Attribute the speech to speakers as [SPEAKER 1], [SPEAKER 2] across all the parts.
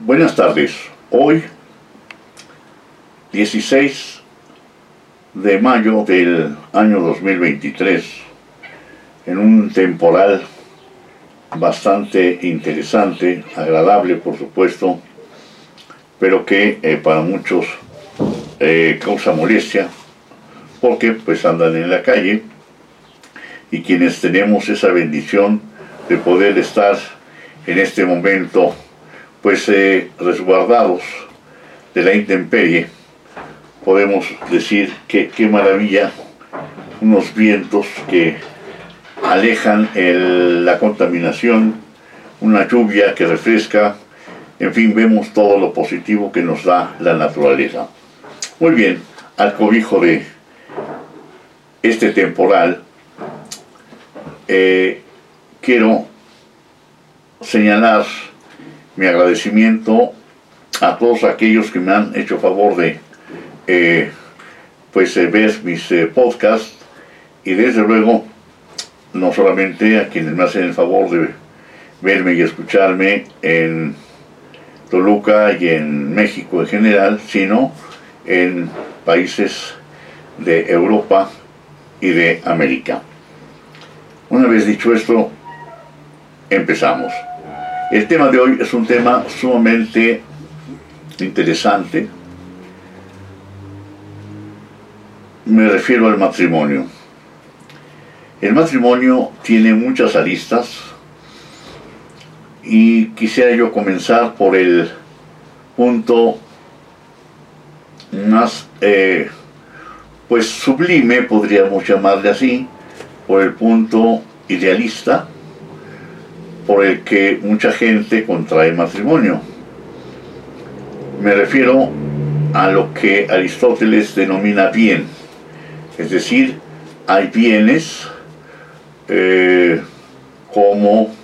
[SPEAKER 1] Buenas tardes. Hoy, 16 de mayo del año 2023, en un temporal bastante interesante, agradable por supuesto, pero que eh, para muchos eh, causa molestia, porque pues andan en la calle y quienes tenemos esa bendición de poder estar en este momento pues resguardados de la intemperie, podemos decir que qué maravilla, unos vientos que alejan la contaminación, una lluvia que refresca, en fin, vemos todo lo positivo que nos da la naturaleza. Muy bien, al cobijo de este temporal, eh, quiero señalar mi agradecimiento a todos aquellos que me han hecho favor de eh, pues eh, ver mis eh, podcasts y desde luego no solamente a quienes me hacen el favor de verme y escucharme en Toluca y en México en general, sino en países de Europa y de América. Una vez dicho esto, empezamos. El tema de hoy es un tema sumamente interesante. Me refiero al matrimonio. El matrimonio tiene muchas aristas y quisiera yo comenzar por el punto más eh, pues sublime, podríamos llamarle así, por el punto idealista por el que mucha gente contrae matrimonio. Me refiero a lo que Aristóteles denomina bien, es decir, hay bienes eh, como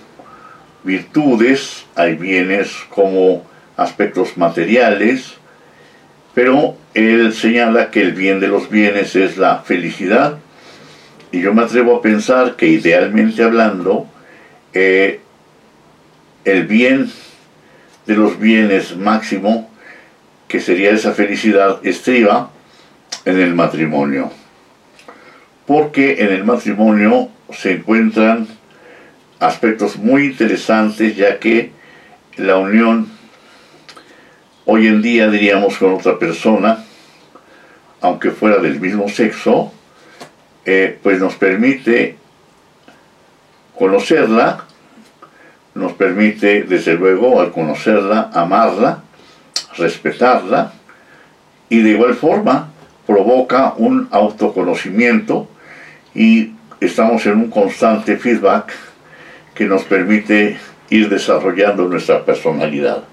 [SPEAKER 1] virtudes, hay bienes como aspectos materiales, pero él señala que el bien de los bienes es la felicidad, y yo me atrevo a pensar que idealmente hablando, eh, el bien de los bienes máximo, que sería esa felicidad, estriba en el matrimonio. Porque en el matrimonio se encuentran aspectos muy interesantes, ya que la unión hoy en día diríamos con otra persona, aunque fuera del mismo sexo, eh, pues nos permite conocerla nos permite, desde luego, al conocerla, amarla, respetarla y de igual forma provoca un autoconocimiento y estamos en un constante feedback que nos permite ir desarrollando nuestra personalidad.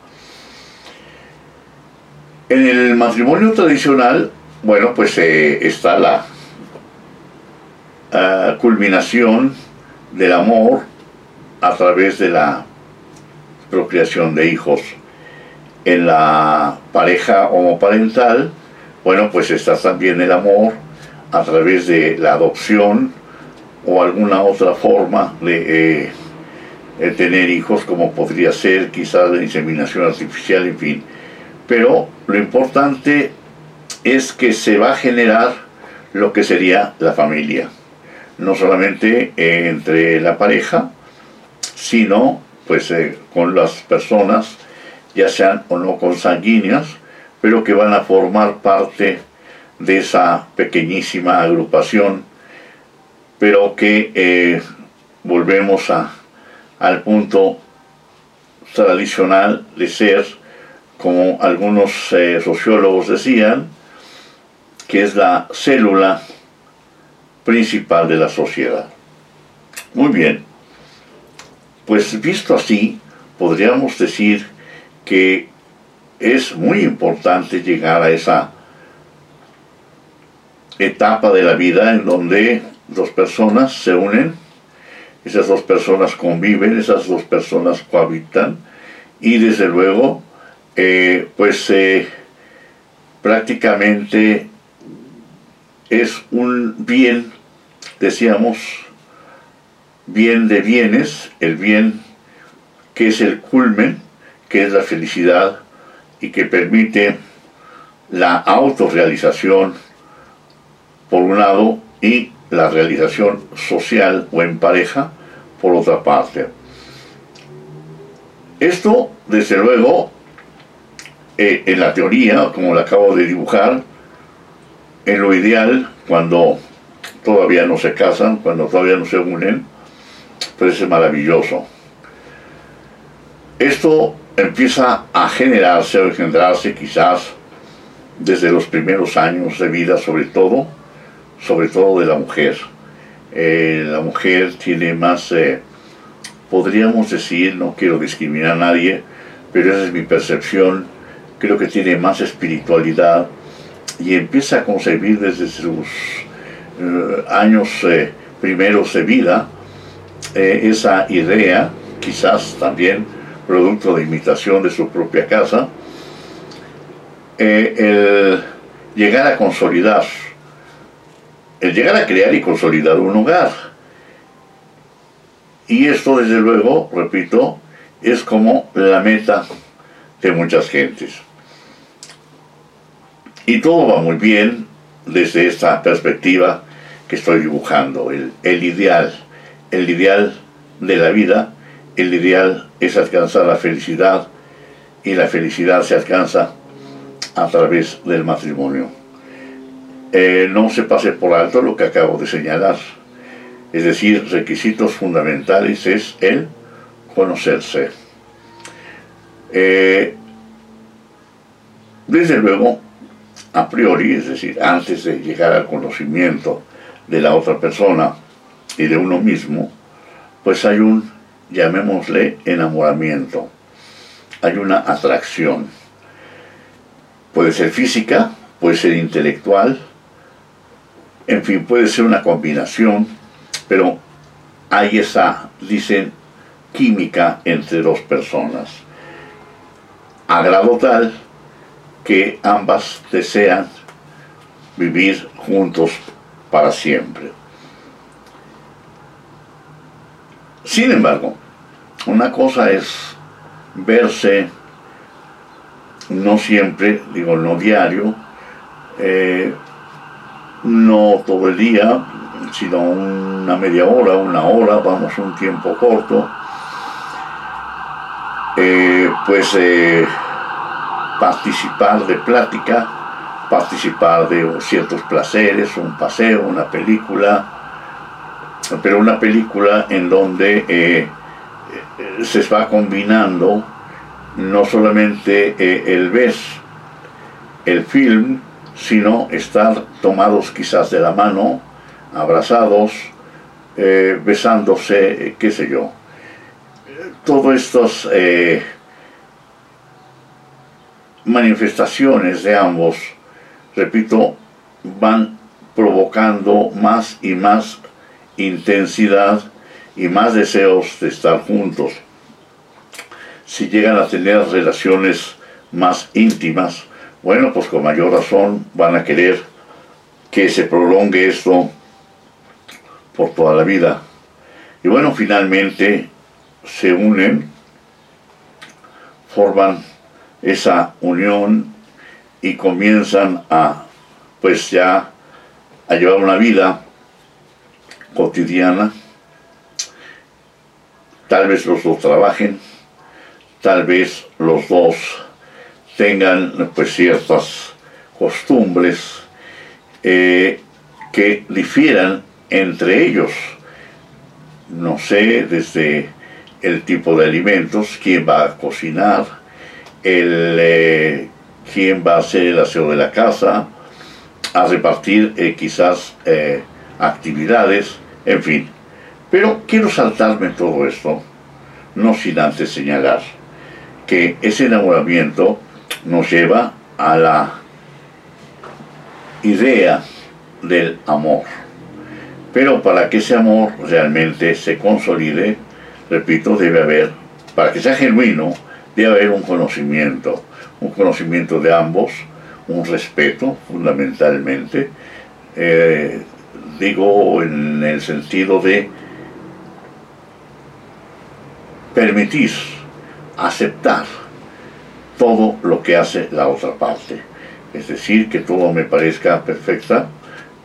[SPEAKER 1] En el matrimonio tradicional, bueno, pues eh, está la ah, culminación del amor, a través de la procreación de hijos. En la pareja homoparental, bueno, pues está también el amor a través de la adopción o alguna otra forma de, eh, tener hijos, como podría ser quizás la inseminación artificial, en fin. Pero lo importante es que se va a generar lo que sería la familia, no solamente entre la pareja, sino pues eh, con las personas, ya sean o no consanguíneas, pero que van a formar parte de esa pequeñísima agrupación, pero que eh, volvemos a, al punto tradicional de ser, como algunos eh, sociólogos decían, que es la célula principal de la sociedad. Muy bien. Pues visto así, podríamos decir que es muy importante llegar a esa etapa de la vida en donde dos personas se unen, esas dos personas conviven, esas dos personas cohabitan y desde luego eh, pues eh, prácticamente es un bien, decíamos, bien de bienes, el bien que es el culmen, que es la felicidad y que permite la autorrealización por un lado y la realización social o en pareja por otra parte. Esto, desde luego, eh, en la teoría, como la acabo de dibujar, en lo ideal, cuando todavía no se casan, cuando todavía no se unen, es maravilloso. Esto empieza a generarse o engendrarse quizás desde los primeros años de vida, sobre todo, sobre todo de la mujer. Eh, la mujer tiene más, eh, podríamos decir, no quiero discriminar a nadie, pero esa es mi percepción, creo que tiene más espiritualidad y empieza a concebir desde sus eh, años primeros de vida esa idea, quizás también producto de imitación de su propia casa, el llegar a consolidar el llegar a crear y consolidar un hogar. Y esto, desde luego, repito, es como la meta de muchas gentes. Y todo va muy bien desde esta perspectiva que estoy dibujando, el, el ideal, el ideal de la vida, el ideal es alcanzar la felicidad y la felicidad se alcanza a través del matrimonio. Eh, no se pase por alto lo que acabo de señalar. Es decir, requisitos fundamentales es el conocerse. Eh, desde luego, a priori, es decir, antes de llegar al conocimiento de la otra persona y de uno mismo, pues hay un, llamémosle, enamoramiento. Hay una atracción. Puede ser física, puede ser intelectual, en fin, puede ser una combinación, pero hay esa, dicen, química entre dos personas. A grado tal que ambas desean vivir juntos para siempre. Sin embargo, una cosa es verse, no siempre, digo, no diario, eh, no todo el día, sino una media hora, una hora, vamos un tiempo corto, eh, pues eh, participar de plática, participar de ciertos placeres, un paseo, una película, pero una película en donde eh, se va combinando no solamente el ves, el film, sino estar tomados quizás de la mano, abrazados, eh, besándose, eh, qué sé yo. Todas estas eh, manifestaciones de ambos, repito, van provocando más y más intensidad y más deseos de estar juntos. Si llegan a tener relaciones más íntimas, bueno, pues con mayor razón van a querer que se prolongue esto por toda la vida. Y bueno, finalmente se unen, forman esa unión y comienzan a, pues ya, a llevar una vida cotidiana. Tal vez los dos trabajen, tal vez los dos tengan pues ciertas costumbres eh, que difieran entre ellos. No sé, desde el tipo de alimentos, quién va a cocinar, el, eh, quién va a hacer el aseo de la casa, a repartir eh, quizás actividades, en fin. Pero quiero saltarme todo esto, no sin antes señalar que ese enamoramiento nos lleva a la idea del amor. Pero para que ese amor realmente se consolide, repito, debe haber, para que sea genuino, debe haber un conocimiento, un conocimiento de ambos, un respeto fundamentalmente, eh, digo en el sentido de permitir, aceptar todo lo que hace la otra parte. Es decir, que todo me parezca perfecta,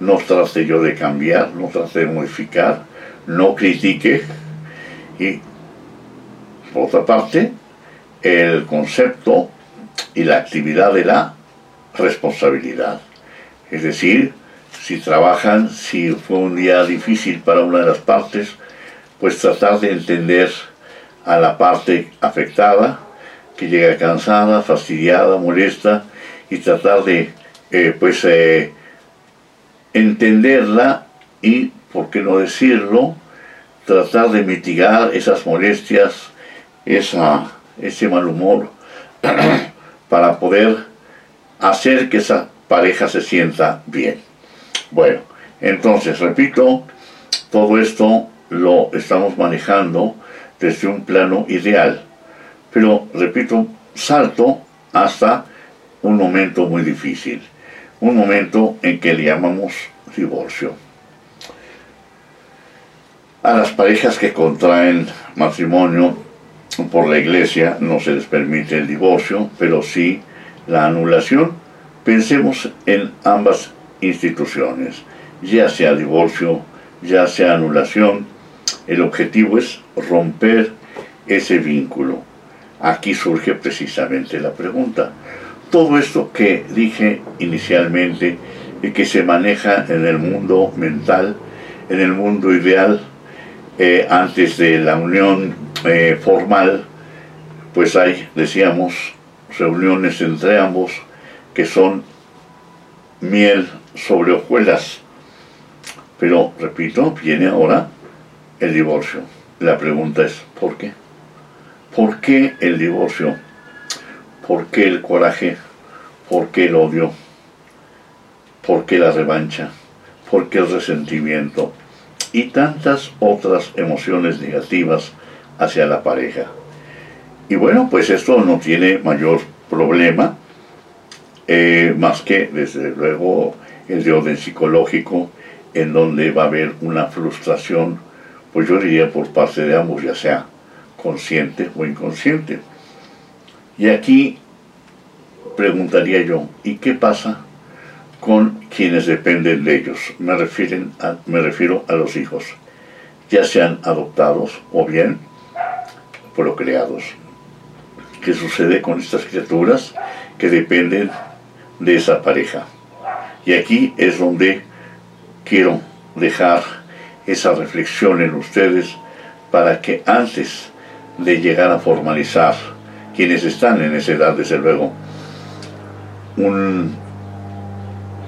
[SPEAKER 1] no trate yo de cambiar, no trate de modificar, no critique. Y por otra parte, el concepto y la actividad de la responsabilidad. Es decir, si trabajan, si fue un día difícil para una de las partes, pues tratar de entender a la parte afectada, que llega cansada, fastidiada, molesta, y tratar de, eh, pues, eh, entenderla y, por qué no decirlo, tratar de mitigar esas molestias, esa, ese mal humor, para poder hacer que esa pareja se sienta bien. Bueno, entonces, repito, todo esto lo estamos manejando desde un plano ideal, pero, repito, salto hasta un momento muy difícil, un momento en que le llamamos divorcio. A las parejas que contraen matrimonio por la iglesia no se les permite el divorcio, pero sí la anulación. Pensemos en ambas instituciones, ya sea divorcio, ya sea anulación, el objetivo es romper ese vínculo. Aquí surge precisamente la pregunta. Todo esto que dije inicialmente y que se maneja en el mundo mental, en el mundo ideal, eh, antes de la unión eh, formal, pues hay, decíamos, reuniones entre ambos que son miel sobre hojuelas. Pero, repito, viene ahora el divorcio. La pregunta es, ¿por qué? ¿Por qué el divorcio? ¿Por qué el coraje? ¿Por qué el odio? ¿Por qué la revancha? ¿Por qué el resentimiento? Y tantas otras emociones negativas hacia la pareja. Y bueno, pues esto no tiene mayor problema, eh, más que desde luego el de orden psicológico, en donde va a haber una frustración, pues yo diría por parte de ambos, ya sea consciente o inconsciente. Y aquí preguntaría yo, ¿y qué pasa con quienes dependen de ellos? Me, refieren me refiero a los hijos, ya sean adoptados o bien procreados. ¿Qué sucede con estas criaturas que dependen de esa pareja? Y aquí es donde quiero dejar esa reflexión en ustedes para que antes de llegar a formalizar, quienes están en esa edad, desde luego,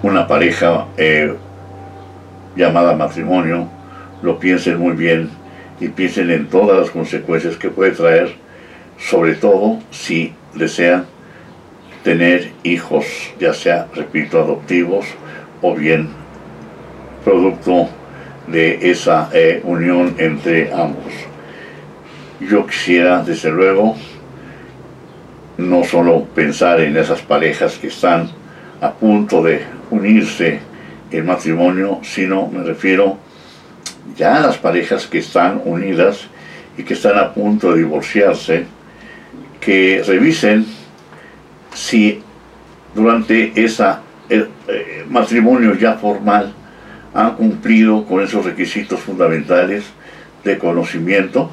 [SPEAKER 1] una pareja eh, llamada matrimonio, lo piensen muy bien y piensen en todas las consecuencias que puede traer, sobre todo si desean tener hijos, ya sea, repito, adoptivos o bien producto de esa eh, unión entre ambos. Yo quisiera, desde luego, no solo pensar en esas parejas que están a punto de unirse en matrimonio, sino me refiero ya a las parejas que están unidas y que están a punto de divorciarse, que revisen si durante ese eh, eh, matrimonio ya formal han cumplido con esos requisitos fundamentales de conocimiento,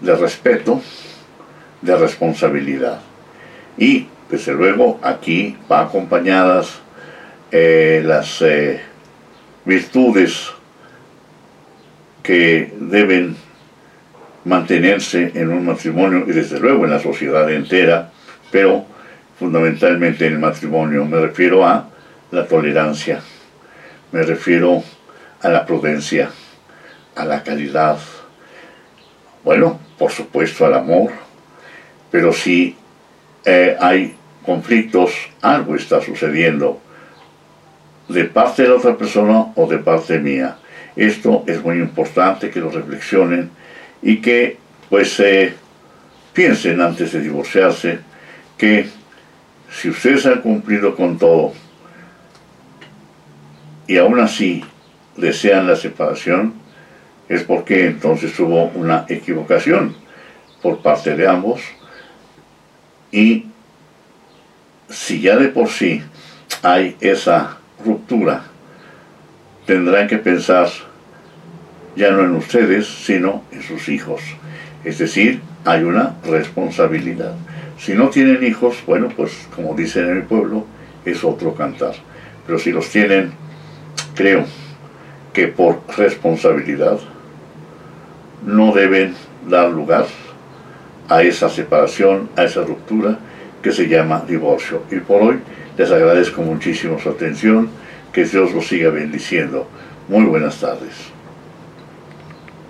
[SPEAKER 1] de respeto, de responsabilidad. Y, desde luego, aquí van acompañadas eh, las virtudes que deben mantenerse en un matrimonio y desde luego en la sociedad entera, pero fundamentalmente en el matrimonio. Me refiero a la tolerancia, me refiero a la prudencia, a la caridad, bueno, por supuesto al amor, pero si eh, hay conflictos, algo está sucediendo de parte de la otra persona o de parte mía. Esto es muy importante que lo reflexionen y que pues eh, piensen antes de divorciarse que si ustedes han cumplido con todo y aún así desean la separación, es porque entonces hubo una equivocación por parte de ambos Y si ya de por sí hay esa ruptura, tendrán que pensar ya no en ustedes, sino en sus hijos. Es decir, hay una responsabilidad. Si no tienen hijos, bueno, pues como dicen en el pueblo, es otro cantar. Pero si los tienen, creo que por responsabilidad no deben dar lugar a esa separación, a esa ruptura que se llama divorcio. Y por hoy les agradezco muchísimo su atención, que Dios los siga bendiciendo. Muy buenas tardes.